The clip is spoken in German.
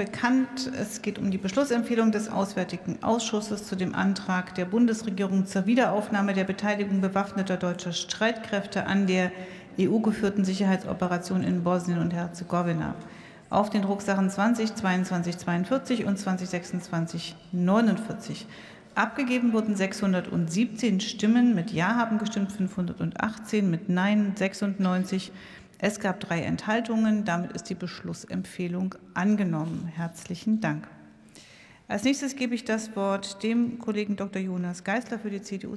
bekannt. Es geht um die Beschlussempfehlung des Auswärtigen Ausschusses zu dem Antrag der Bundesregierung zur Wiederaufnahme der Beteiligung bewaffneter deutscher Streitkräfte an der EU-geführten Sicherheitsoperation in Bosnien und Herzegowina auf den Drucksachen 20 22 42 und 20 26 49. Abgegeben wurden 617 Stimmen. Mit Ja haben gestimmt 518, mit Nein 96. Es gab drei Enthaltungen. Damit ist die Beschlussempfehlung angenommen. Herzlichen Dank. Als nächstes gebe ich das Wort dem Kollegen Dr. Jonas Geisler für die CDU.